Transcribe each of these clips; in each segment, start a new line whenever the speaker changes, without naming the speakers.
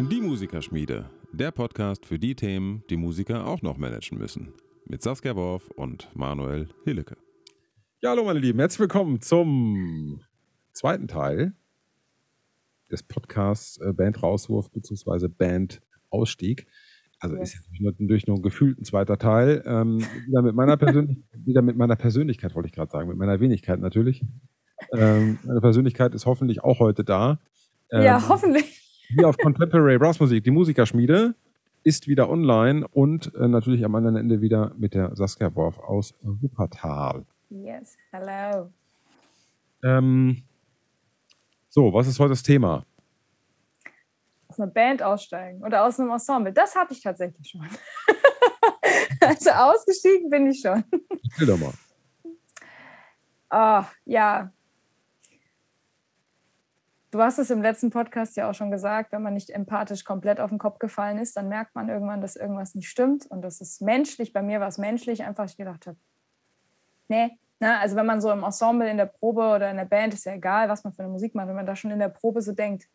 Die Musikerschmiede, der Podcast für die Themen, die Musiker auch noch managen müssen. Mit Saskia Worf und Manuel Hillecke.
Ja, hallo meine Lieben, herzlich willkommen zum zweiten Teil des Podcasts äh, Band Rauswurf bzw. Band Ausstieg. Also ist jetzt nur, ein zweiter Teil. Ähm, wieder, mit meiner wieder mit meiner Persönlichkeit, wollte ich gerade sagen, mit meiner Wenigkeit natürlich. Ähm, meine Persönlichkeit ist hoffentlich auch heute da.
Ähm, ja, hoffentlich.
Hier auf Contemporary Brass Musik, die Musikerschmiede, ist wieder online und äh, natürlich am anderen Ende wieder mit der Saskia Worf aus Wuppertal.
Yes, hello.
Ähm, so, was ist heute das Thema?
Aus einer Band aussteigen oder aus einem Ensemble. Das hatte ich tatsächlich schon. also ausgestiegen bin ich schon.
Erzähl doch mal.
Oh, ja. Du hast es im letzten Podcast ja auch schon gesagt, wenn man nicht empathisch komplett auf den Kopf gefallen ist, dann merkt man irgendwann, dass irgendwas nicht stimmt. Und das ist menschlich. Bei mir war es menschlich, einfach ich gedacht habe, nee, Ne? Also wenn man so im Ensemble, in der Probe oder in der Band, ist ja egal, was man für eine Musik macht, wenn man da schon in der Probe so denkt,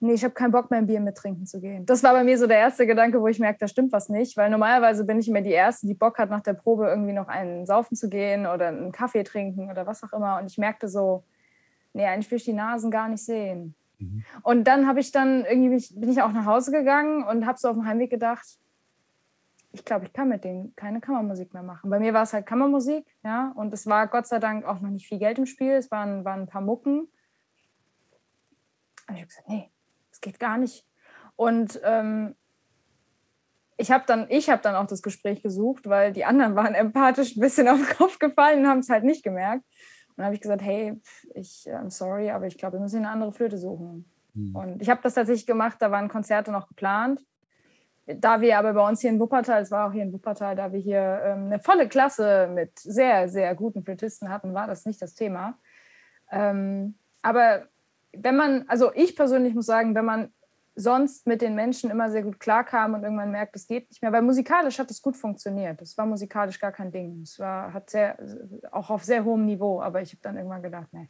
nee, ich habe keinen Bock mehr ein Bier mittrinken zu gehen. Das war bei mir so der erste Gedanke, wo ich merke, da stimmt was nicht, weil normalerweise bin ich immer die Erste, die Bock hat, nach der Probe irgendwie noch einen saufen zu gehen oder einen Kaffee trinken oder was auch immer. Und ich merkte so, nee, eigentlich will ich die Nasen gar nicht sehen. Mhm. Und dann habe ich dann irgendwie, bin ich auch nach Hause gegangen und habe so auf dem Heimweg gedacht, ich glaube, ich kann mit denen keine Kammermusik mehr machen. Bei mir war es halt Kammermusik, ja, und es war Gott sei Dank auch noch nicht viel Geld im Spiel. Es waren, waren ein paar Mucken. Aber ich habe gesagt, nee, das geht gar nicht. Und ähm, ich habe dann, hab dann auch das Gespräch gesucht, weil die anderen waren empathisch ein bisschen auf den Kopf gefallen und haben es halt nicht gemerkt. Und dann habe ich gesagt, hey, ich, I'm sorry, aber ich glaube, wir müssen eine andere Flöte suchen. Mhm. Und ich habe das tatsächlich gemacht, da waren Konzerte noch geplant da wir aber bei uns hier in Wuppertal, es war auch hier in Wuppertal, da wir hier ähm, eine volle Klasse mit sehr, sehr guten Flötisten hatten, war das nicht das Thema. Ähm, aber wenn man, also ich persönlich muss sagen, wenn man sonst mit den Menschen immer sehr gut klarkam und irgendwann merkt, es geht nicht mehr, weil musikalisch hat es gut funktioniert. Es war musikalisch gar kein Ding. Es war hat sehr, auch auf sehr hohem Niveau, aber ich habe dann irgendwann gedacht, nee.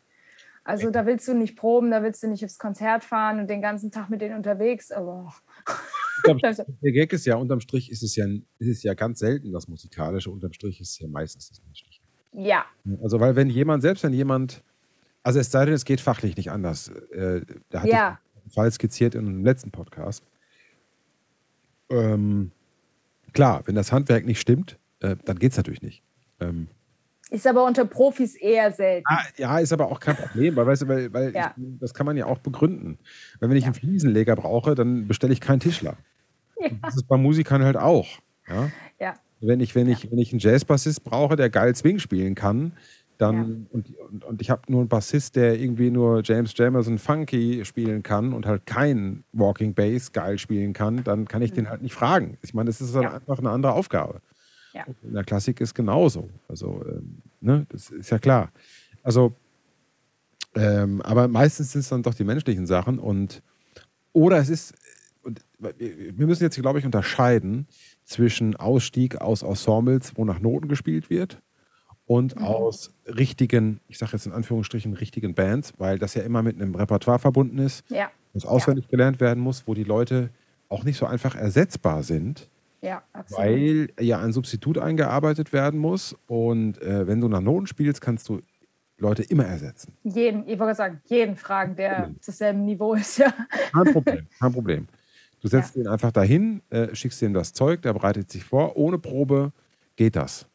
Also da willst du nicht proben, da willst du nicht aufs Konzert fahren und den ganzen Tag mit denen unterwegs. Aber
der Gag ist ja, unterm Strich ist es ja, ist es ja ganz selten das Musikalische, unterm Strich ist es ja meistens das Menschliche.
Ja.
Also, weil wenn jemand, selbst wenn jemand, also es sei denn, es geht fachlich nicht anders, äh, da hatte ja. Einen Fall skizziert in einem letzten Podcast. Ähm, klar, wenn das Handwerk nicht stimmt, äh, dann geht es natürlich nicht. Ähm,
ist aber unter Profis eher selten.
Ah, ja, ist aber auch kein Problem, weil, weißt du, weil, weil ja. ich, das kann man ja auch begründen. Weil wenn ich ja. einen Fliesenleger brauche, dann bestelle ich keinen Tischler. Ja. Das ist bei Musikern halt auch. Ja.
ja.
Wenn ich, wenn ich, wenn ich einen Jazzbassist brauche, der geil Swing spielen kann, dann und, und, und ich habe nur einen Bassist, der irgendwie nur James Jamerson Funky spielen kann und halt kein Walking Bass geil spielen kann, dann kann ich mhm. den halt nicht fragen. Ich meine, das ist dann einfach eine andere Aufgabe. Ja. In der Klassik ist genauso. Also, ähm, ne, das ist ja klar. Also, ähm, aber meistens sind es dann doch die menschlichen Sachen und oder es ist, und wir müssen jetzt, glaube ich, unterscheiden zwischen Ausstieg aus Ensembles, wo nach Noten gespielt wird, und mhm. aus richtigen, ich sage jetzt in Anführungsstrichen, richtigen Bands, weil das ja immer mit einem Repertoire verbunden ist,
ja.
das auswendig ja. gelernt werden muss, wo die Leute auch nicht so einfach ersetzbar sind.
Ja, absolut.
Weil ja ein Substitut eingearbeitet werden muss. Und äh, wenn du nach Noten spielst, kannst du Leute immer ersetzen.
Jeden, ich wollte sagen, jeden fragen, der auf dasselbe Niveau ist, ja.
Kein Problem, kein Problem. Du setzt ja. ihn einfach dahin, äh, schickst ihm das Zeug, der bereitet sich vor. Ohne Probe geht das.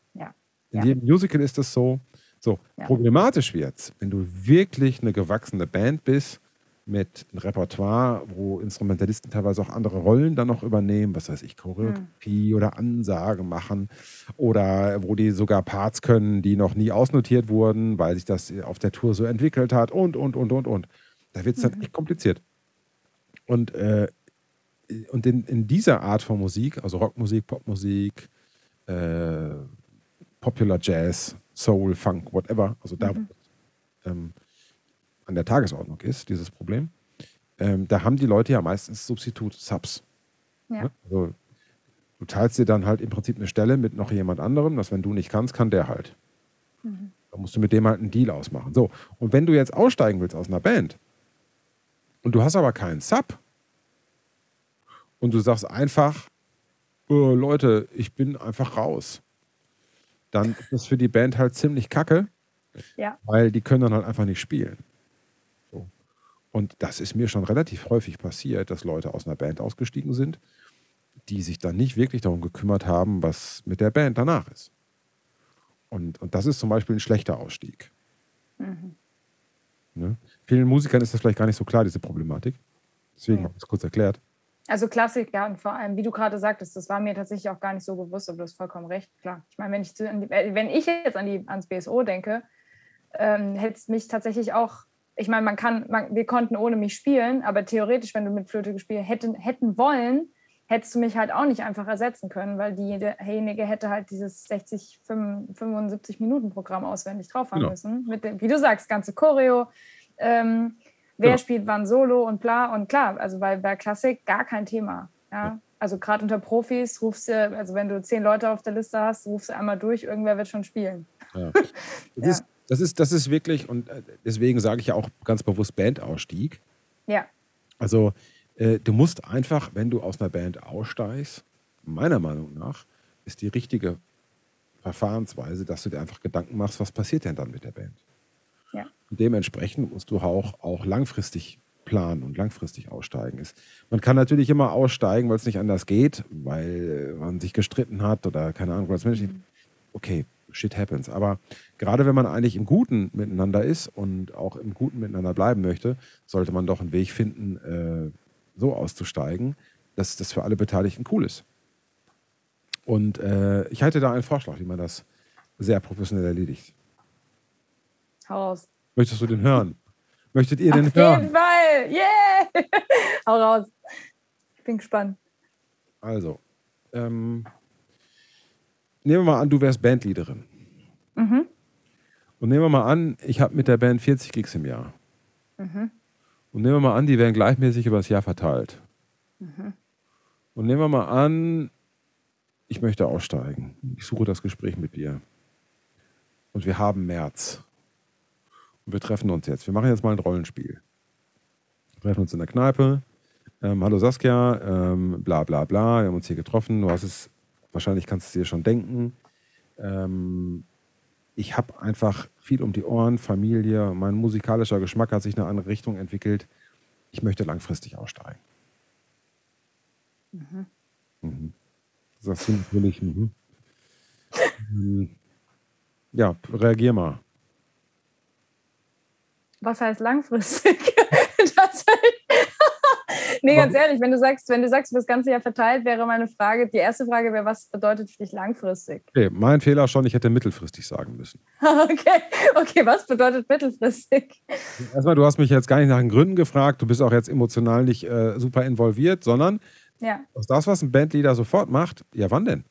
In ja. jedem Musical ist das so. So, ja. problematisch wird es, wenn du wirklich eine gewachsene Band bist mit einem Repertoire, wo Instrumentalisten teilweise auch andere Rollen dann noch übernehmen, was weiß ich, Choreografie mhm. oder Ansage machen oder wo die sogar Parts können, die noch nie ausnotiert wurden, weil sich das auf der Tour so entwickelt hat und, und, und, und, und. Da wird es dann mhm. echt kompliziert. Und, äh, und in, in dieser Art von Musik, also Rockmusik, Popmusik, äh, Popular Jazz, Soul, Funk, whatever, also da, mhm. ähm, an der Tagesordnung ist, dieses Problem, ähm, da haben die Leute ja meistens Substitut-Subs. Ja. Ne? Also, du teilst dir dann halt im Prinzip eine Stelle mit noch jemand anderem, dass wenn du nicht kannst, kann der halt. Mhm. Da musst du mit dem halt einen Deal ausmachen. So, und wenn du jetzt aussteigen willst aus einer Band und du hast aber keinen Sub und du sagst einfach, oh, Leute, ich bin einfach raus, dann ist das für die Band halt ziemlich kacke,
ja.
weil die können dann halt einfach nicht spielen. So. Und das ist mir schon relativ häufig passiert, dass Leute aus einer Band ausgestiegen sind, die sich dann nicht wirklich darum gekümmert haben, was mit der Band danach ist. Und, und das ist zum Beispiel ein schlechter Ausstieg. Mhm. Ne? Vielen Musikern ist das vielleicht gar nicht so klar, diese Problematik. Deswegen ja. habe ich es kurz erklärt.
Also Klassik, ja, und vor allem, wie du gerade sagtest, das war mir tatsächlich auch gar nicht so bewusst, aber du hast vollkommen recht, klar. Ich meine, wenn ich, wenn ich jetzt an die, ans BSO denke, ähm, hätte es mich tatsächlich auch, ich meine, man kann, man, wir konnten ohne mich spielen, aber theoretisch, wenn du mit Flöte gespielt hätten, hätten wollen, hättest du mich halt auch nicht einfach ersetzen können, weil diejenige hätte halt dieses 60, 75 Minuten Programm auswendig drauf haben genau. müssen. Mit dem, wie du sagst, ganze Choreo, ähm, wer genau. spielt wann Solo und bla und klar, also bei, bei Klassik gar kein Thema. Ja? Also gerade unter Profis rufst du, also wenn du zehn Leute auf der Liste hast, rufst du einmal durch, irgendwer wird schon spielen.
Ja. Das, ja. Ist, das, ist, das ist wirklich, und äh, deswegen sage ich ja auch ganz bewusst Bandausstieg.
Ja.
Also äh, du musst einfach, wenn du aus einer Band aussteigst, meiner Meinung nach, ist die richtige Verfahrensweise, dass du dir einfach Gedanken machst, was passiert denn dann mit der Band. Und dementsprechend musst du auch, auch langfristig planen und langfristig aussteigen. Ist. Man kann natürlich immer aussteigen, weil es nicht anders geht, weil man sich gestritten hat oder keine Ahnung, was Mensch. Okay, shit happens. Aber gerade wenn man eigentlich im Guten miteinander ist und auch im Guten miteinander bleiben möchte, sollte man doch einen Weg finden, äh, so auszusteigen, dass das für alle Beteiligten cool ist. Und äh, ich halte da einen Vorschlag, wie man das sehr professionell erledigt.
Hau raus.
Möchtest du den hören? Möchtet ihr
Auf
den hören?
Auf jeden Fall! Yeah! Hau raus. Ich bin gespannt.
Also, ähm, nehmen wir mal an, du wärst Bandleaderin.
Mhm.
Und nehmen wir mal an, ich habe mit der Band 40 Gigs im Jahr. Mhm. Und nehmen wir mal an, die werden gleichmäßig über das Jahr verteilt. Mhm. Und nehmen wir mal an, ich möchte aussteigen. Ich suche das Gespräch mit dir. Und wir haben März. Wir treffen uns jetzt. Wir machen jetzt mal ein Rollenspiel. Wir treffen uns in der Kneipe. Ähm, Hallo Saskia, ähm, bla bla bla. Wir haben uns hier getroffen. Du hast es, wahrscheinlich kannst du es dir schon denken. Ähm, ich habe einfach viel um die Ohren, Familie, mein musikalischer Geschmack hat sich in eine andere Richtung entwickelt. Ich möchte langfristig aussteigen. Mhm. Mhm. Sagst du natürlich, mhm. Ähm, ja, reagier mal.
Was heißt langfristig? das nee, ganz ehrlich, wenn du sagst, wenn du sagst, das ganze Jahr verteilt, wäre meine Frage, die erste Frage wäre, was bedeutet für dich langfristig?
Okay, mein Fehler schon, ich hätte mittelfristig sagen müssen.
okay, okay, was bedeutet mittelfristig?
Erstmal, du hast mich jetzt gar nicht nach den Gründen gefragt, du bist auch jetzt emotional nicht äh, super involviert, sondern
ja.
das, was ein Bandleader sofort macht, ja, wann denn?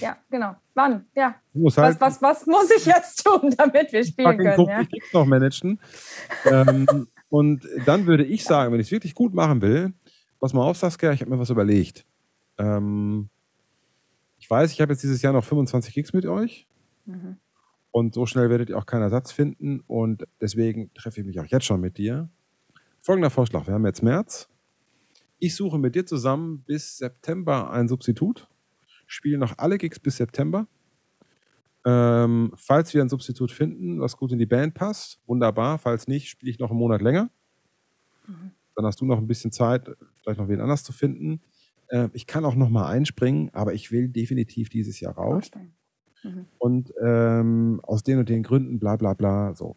Ja, genau. Wann? Ja.
Halt
was, was, was muss ich jetzt tun, damit wir spielen können? Ja?
Ich noch managen. ähm, und dann würde ich sagen, wenn ich es wirklich gut machen will, pass mal auf, Saskia, ich habe mir was überlegt. Ähm, ich weiß, ich habe jetzt dieses Jahr noch 25 Gigs mit euch. Mhm. Und so schnell werdet ihr auch keinen Ersatz finden. Und deswegen treffe ich mich auch jetzt schon mit dir. Folgender Vorschlag: Wir haben jetzt März. Ich suche mit dir zusammen bis September ein Substitut. Spiele noch alle Gigs bis September. Ähm, falls wir ein Substitut finden, was gut in die Band passt, wunderbar. Falls nicht, spiele ich noch einen Monat länger. Mhm. Dann hast du noch ein bisschen Zeit, vielleicht noch wen anders zu finden. Äh, ich kann auch noch mal einspringen, aber ich will definitiv dieses Jahr raus. Mhm. Und ähm, aus den und den Gründen, bla bla bla, so.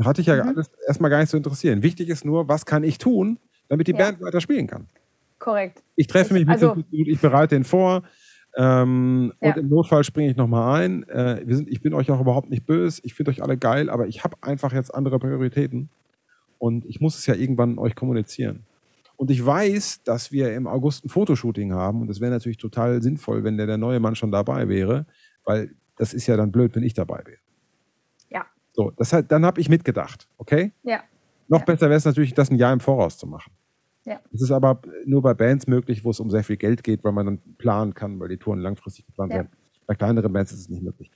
Hatte ich ja mhm. alles erstmal gar nicht zu interessieren. Wichtig ist nur, was kann ich tun, damit die ja. Band weiter spielen kann.
Korrekt.
Ich treffe mich mit also, dem Institut, ich bereite den vor, ähm, ja. Und im Notfall springe ich nochmal ein. Äh, wir sind, ich bin euch auch überhaupt nicht böse. Ich finde euch alle geil, aber ich habe einfach jetzt andere Prioritäten. Und ich muss es ja irgendwann euch kommunizieren. Und ich weiß, dass wir im August ein Fotoshooting haben. Und es wäre natürlich total sinnvoll, wenn der, der neue Mann schon dabei wäre. Weil das ist ja dann blöd, wenn ich dabei wäre.
Ja.
So, das dann habe ich mitgedacht, okay?
Ja.
Noch
ja.
besser wäre es natürlich, das ein Jahr im Voraus zu machen.
Ja.
Das ist aber nur bei Bands möglich, wo es um sehr viel Geld geht, weil man dann planen kann, weil die Touren langfristig geplant
ja.
werden. Bei kleineren Bands ist es nicht möglich.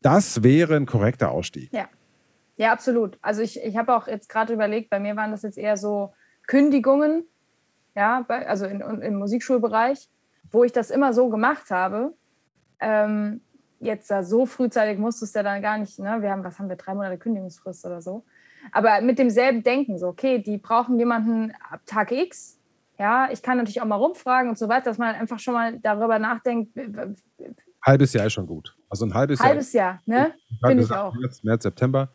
Das wäre ein korrekter Ausstieg.
Ja, ja absolut. Also ich, ich habe auch jetzt gerade überlegt, bei mir waren das jetzt eher so Kündigungen, ja, bei, also in, im Musikschulbereich, wo ich das immer so gemacht habe. Ähm, jetzt da so frühzeitig musstest du ja dann gar nicht, ne? Wir haben, was haben wir, drei Monate Kündigungsfrist oder so. Aber mit demselben Denken, so, okay, die brauchen jemanden ab Tag X. Ja, ich kann natürlich auch mal rumfragen und so weiter, dass man einfach schon mal darüber nachdenkt.
Halbes Jahr ist schon gut. Also ein halbes,
halbes Jahr. Jahr, ne? Finde ich auch.
März, März September.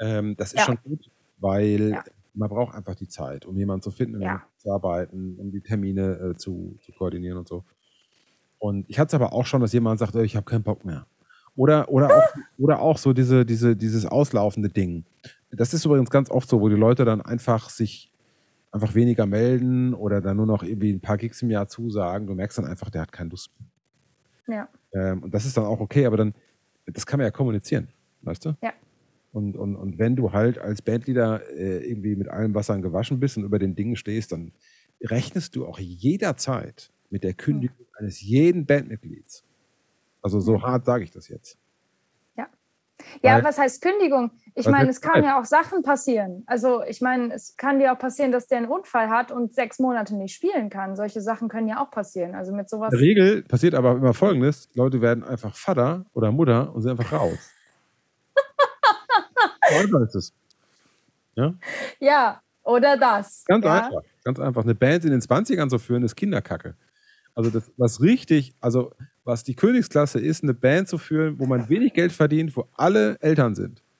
Ähm, das ist ja. schon gut, weil ja. man braucht einfach die Zeit, um jemanden zu finden, um ja. zu arbeiten, um die Termine äh, zu, zu koordinieren und so. Und ich hatte es aber auch schon, dass jemand sagt, ich habe keinen Bock mehr. Oder, oder, auch, oder auch so diese, diese, dieses auslaufende Ding. Das ist übrigens ganz oft so, wo die Leute dann einfach sich einfach weniger melden oder dann nur noch irgendwie ein paar Gigs im Jahr zusagen. Du merkst dann einfach, der hat keine Lust
mehr.
Ja. Ähm, und das ist dann auch okay, aber dann, das kann man ja kommunizieren, weißt du?
Ja.
Und, und, und wenn du halt als Bandleader äh, irgendwie mit allen Wassern gewaschen bist und über den Dingen stehst, dann rechnest du auch jederzeit mit der Kündigung hm. eines jeden Bandmitglieds. Also so hart sage ich das jetzt.
Ja. Weil, was heißt Kündigung? Ich meine, es kann ja auch Sachen passieren. Also ich meine, es kann dir auch passieren, dass der einen Unfall hat und sechs Monate nicht spielen kann. Solche Sachen können ja auch passieren. Also mit sowas.
In der Regel passiert aber immer Folgendes: Leute werden einfach Vater oder Mutter und sind einfach raus. so ist es. Ja?
ja, oder das.
Ganz
ja?
einfach. Ganz einfach. Eine Band in den 20ern zu führen, ist Kinderkacke. Also das, was richtig, also was die Königsklasse ist, eine Band zu führen, wo man wenig Geld verdient, wo alle Eltern sind.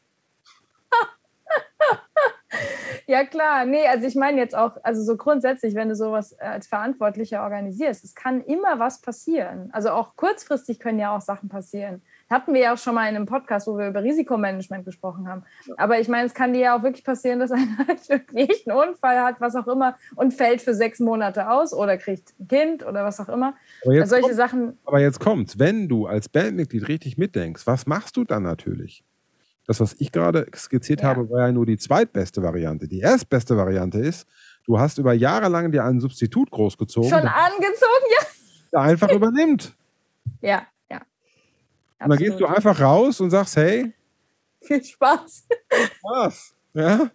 Ja, klar. Nee, also ich meine jetzt auch, also so grundsätzlich, wenn du sowas äh, als Verantwortlicher organisierst, es kann immer was passieren. Also auch kurzfristig können ja auch Sachen passieren. Hatten wir ja auch schon mal in einem Podcast, wo wir über Risikomanagement gesprochen haben. Aber ich meine, es kann dir ja auch wirklich passieren, dass einer halt wirklich einen Unfall hat, was auch immer, und fällt für sechs Monate aus oder kriegt ein Kind oder was auch immer.
Also solche kommt, Sachen. Aber jetzt kommt's, wenn du als Bandmitglied richtig mitdenkst, was machst du dann natürlich? Das, was ich gerade skizziert ja. habe, war ja nur die zweitbeste Variante. Die erstbeste Variante ist, du hast über Jahre lang dir einen Substitut großgezogen.
Schon angezogen, ja.
Der einfach übernimmt.
Ja, ja.
Und dann gehst du einfach raus und sagst, hey.
Viel Spaß.
Viel Spaß. Ja.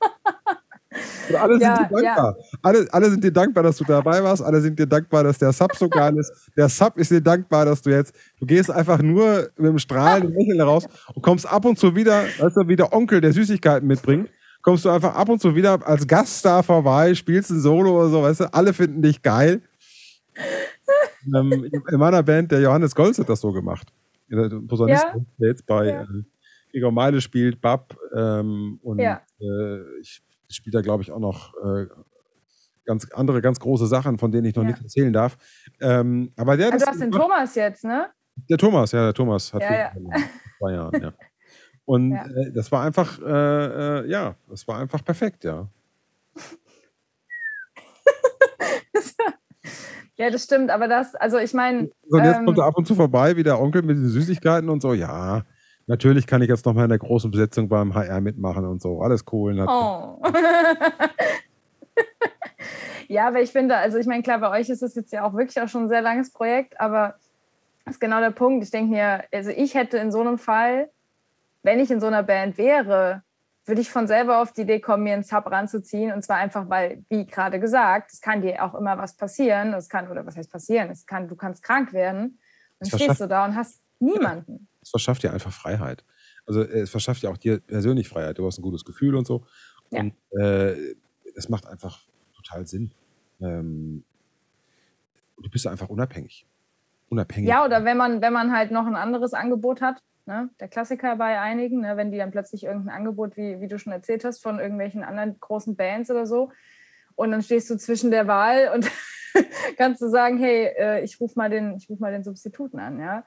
Und alle sind ja, dir dankbar. Ja. Alle, alle sind dir dankbar, dass du dabei warst. Alle sind dir dankbar, dass der Sub so geil ist. Der Sub ist dir dankbar, dass du jetzt, du gehst einfach nur mit dem strahlenden Lächeln raus und kommst ab und zu wieder, weißt du, wie der Onkel, der Süßigkeiten mitbringt, kommst du einfach ab und zu wieder als Gaststar vorbei, spielst ein Solo oder so, weißt du, alle finden dich geil. ähm, in meiner Band, der Johannes Golz hat das so gemacht. Der Posaunist, ja. der jetzt bei ja. äh, Igor Meile spielt, Bab ähm, und ja. äh, ich spielt da, glaube ich, auch noch äh, ganz andere, ganz große Sachen, von denen ich noch ja. nicht erzählen darf. Ähm, aber der,
also du hast den Thomas jetzt, ne?
Der Thomas, ja, der Thomas hat ja, ja. zwei Jahren, ja. Und. Äh, das war einfach, äh, äh, ja, das war einfach perfekt, ja.
Ja, das stimmt, aber das, also ich meine.
Und jetzt ähm, kommt er ab und zu vorbei, wie der Onkel mit den Süßigkeiten und so, ja. Natürlich kann ich jetzt noch mal in der großen Besetzung beim HR mitmachen und so. Alles cool.
Oh. ja, aber ich finde, also ich meine, klar, bei euch ist es jetzt ja auch wirklich auch schon ein sehr langes Projekt, aber das ist genau der Punkt. Ich denke mir, also ich hätte in so einem Fall, wenn ich in so einer Band wäre, würde ich von selber auf die Idee kommen, mir einen Sub ranzuziehen. Und zwar einfach, weil, wie gerade gesagt, es kann dir auch immer was passieren. Es kann, oder was heißt passieren? Es kann, du kannst krank werden. Dann stehst du da und hast niemanden
es verschafft dir einfach Freiheit. Also äh, es verschafft dir auch dir persönlich Freiheit. Du hast ein gutes Gefühl und so. Ja. Und äh, es macht einfach total Sinn. Ähm, du bist einfach unabhängig. Unabhängig.
Ja, oder wenn man, wenn man halt noch ein anderes Angebot hat, ne? der Klassiker bei einigen, ne? wenn die dann plötzlich irgendein Angebot, wie, wie du schon erzählt hast, von irgendwelchen anderen großen Bands oder so, und dann stehst du zwischen der Wahl und kannst du sagen, hey, äh, ich rufe mal, den, ruf mal den Substituten an. Ja?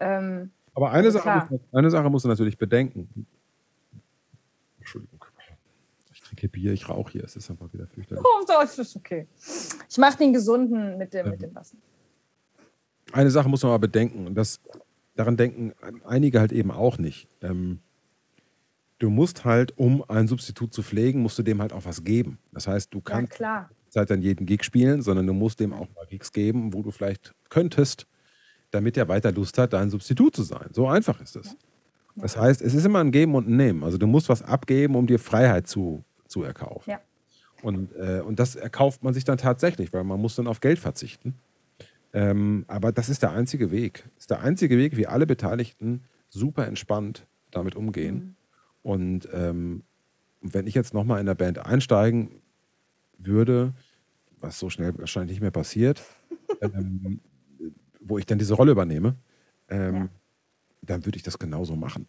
Ähm,
aber eine, Sache muss, eine Sache musst du natürlich bedenken. Entschuldigung. Ich trinke Bier, ich rauche hier. Es ist einfach wieder fürchterlich.
Oh, das ist okay. Ich mache den gesunden mit dem, ja. mit dem Wasser.
Eine Sache muss man aber bedenken. Und das, daran denken einige halt eben auch nicht. Ähm, du musst halt, um ein Substitut zu pflegen, musst du dem halt auch was geben. Das heißt, du kannst
ja,
halt dann jeden Gig spielen, sondern du musst dem auch mal Gigs geben, wo du vielleicht könntest damit er weiter Lust hat, dein Substitut zu sein. So einfach ist es. Das heißt, es ist immer ein Geben und ein Nehmen. Also du musst was abgeben, um dir Freiheit zu, zu erkaufen.
Ja.
Und, äh, und das erkauft man sich dann tatsächlich, weil man muss dann auf Geld verzichten. Ähm, aber das ist der einzige Weg. Das ist der einzige Weg, wie alle Beteiligten super entspannt damit umgehen. Mhm. Und ähm, wenn ich jetzt nochmal in der Band einsteigen würde, was so schnell wahrscheinlich nicht mehr passiert, ähm, wo ich dann diese Rolle übernehme, ähm, ja. dann würde ich das genauso machen.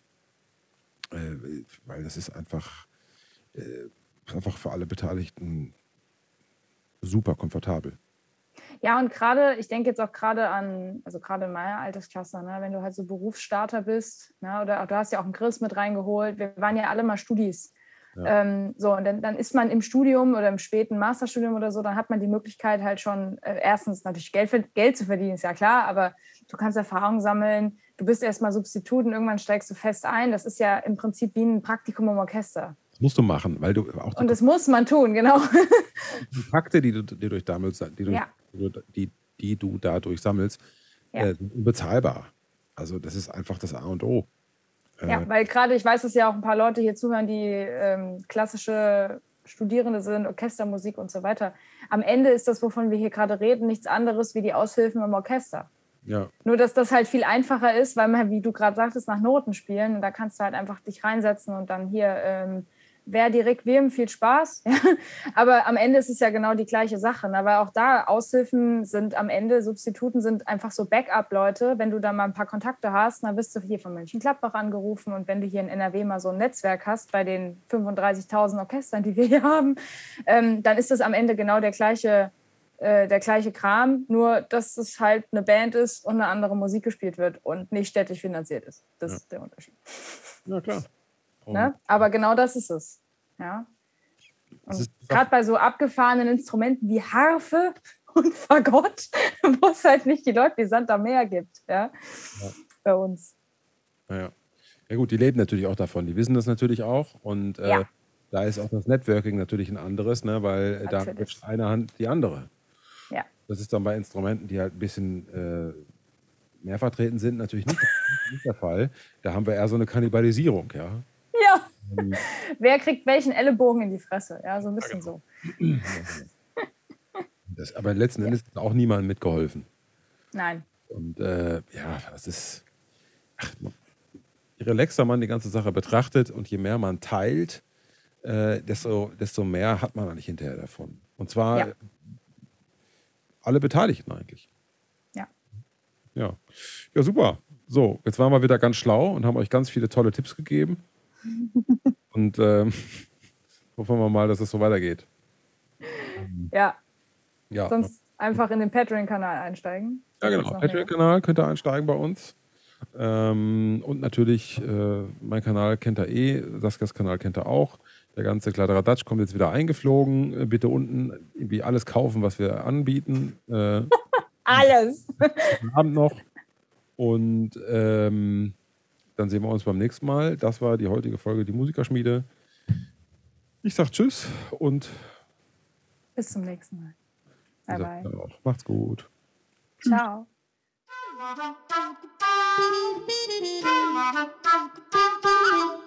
Äh, weil das ist einfach, äh, einfach für alle Beteiligten super komfortabel.
Ja, und gerade, ich denke jetzt auch gerade an, also gerade in meiner Altersklasse, ne, wenn du halt so Berufsstarter bist, ne, oder du hast ja auch einen Chris mit reingeholt, wir waren ja alle mal Studis. Ja. Ähm, so, und dann, dann ist man im Studium oder im späten Masterstudium oder so, dann hat man die Möglichkeit halt schon, äh, erstens natürlich Geld, für, Geld zu verdienen, ist ja klar, aber du kannst Erfahrung sammeln, du bist erstmal Substitut und irgendwann steigst du fest ein. Das ist ja im Prinzip wie ein Praktikum im Orchester.
Das musst du machen, weil du auch.
Und das muss man tun, genau.
Die Kontakte, die du, die durch sammelst, die du, ja. Die, die du dadurch sammelst, ja. äh, sind unbezahlbar. Also das ist einfach das A und O.
Ja, äh, weil gerade, ich weiß, dass ja auch ein paar Leute hier zuhören, die ähm, klassische Studierende sind, Orchestermusik und so weiter. Am Ende ist das, wovon wir hier gerade reden, nichts anderes wie die Aushilfen im Orchester.
Ja.
Nur, dass das halt viel einfacher ist, weil man, wie du gerade sagtest, nach Noten spielen und da kannst du halt einfach dich reinsetzen und dann hier ähm, Verdi Requiem, viel Spaß. Aber am Ende ist es ja genau die gleiche Sache. Ne? Weil auch da Aushilfen sind am Ende, Substituten sind einfach so Backup-Leute. Wenn du da mal ein paar Kontakte hast, dann bist du hier von Mönchengladbach angerufen. Und wenn du hier in NRW mal so ein Netzwerk hast, bei den 35.000 Orchestern, die wir hier haben, ähm, dann ist das am Ende genau der gleiche, äh, der gleiche Kram. Nur, dass es halt eine Band ist und eine andere Musik gespielt wird und nicht städtisch finanziert ist. Das ja. ist der Unterschied.
Ja, klar.
Ne? Aber genau das ist es. Ja. Gerade bei so abgefahrenen Instrumenten wie Harfe und Fagott, wo es halt nicht die Leute wie Sand am Meer gibt, ja, ja. bei uns.
Ja. ja gut, die leben natürlich auch davon, die wissen das natürlich auch und äh, ja. da ist auch das Networking natürlich ein anderes, ne, weil natürlich. da wäscht eine Hand die andere.
Ja.
Das ist dann bei Instrumenten, die halt ein bisschen äh, mehr vertreten sind, natürlich nicht, nicht der Fall. Da haben wir eher so eine Kannibalisierung, ja.
Wer kriegt welchen Ellenbogen in die Fresse? Ja, so ein bisschen genau.
so. Das, aber letzten Endes hat auch niemand mitgeholfen.
Nein.
Und äh, ja, das ist. Ach, je relaxer man die ganze Sache betrachtet und je mehr man teilt, äh, desto, desto mehr hat man eigentlich hinterher davon. Und zwar ja. alle Beteiligten eigentlich.
Ja.
Ja. Ja, super. So, jetzt waren wir wieder ganz schlau und haben euch ganz viele tolle Tipps gegeben. Und ähm, hoffen wir mal, dass es so weitergeht.
Ja. ja. Sonst einfach in den Patreon-Kanal einsteigen.
Ja, genau. Patreon-Kanal könnt ihr einsteigen bei uns. Ähm, und natürlich, äh, mein Kanal kennt er eh, Saskas Kanal kennt er auch. Der ganze Kladderadatsch kommt jetzt wieder eingeflogen. Äh, bitte unten irgendwie alles kaufen, was wir anbieten. Äh,
alles.
Abend noch. Und ähm, dann sehen wir uns beim nächsten Mal. Das war die heutige Folge, die Musikerschmiede. Ich sag Tschüss und
bis zum nächsten Mal. Bye bye.
Auch. Macht's gut.
Ciao. Tschüss.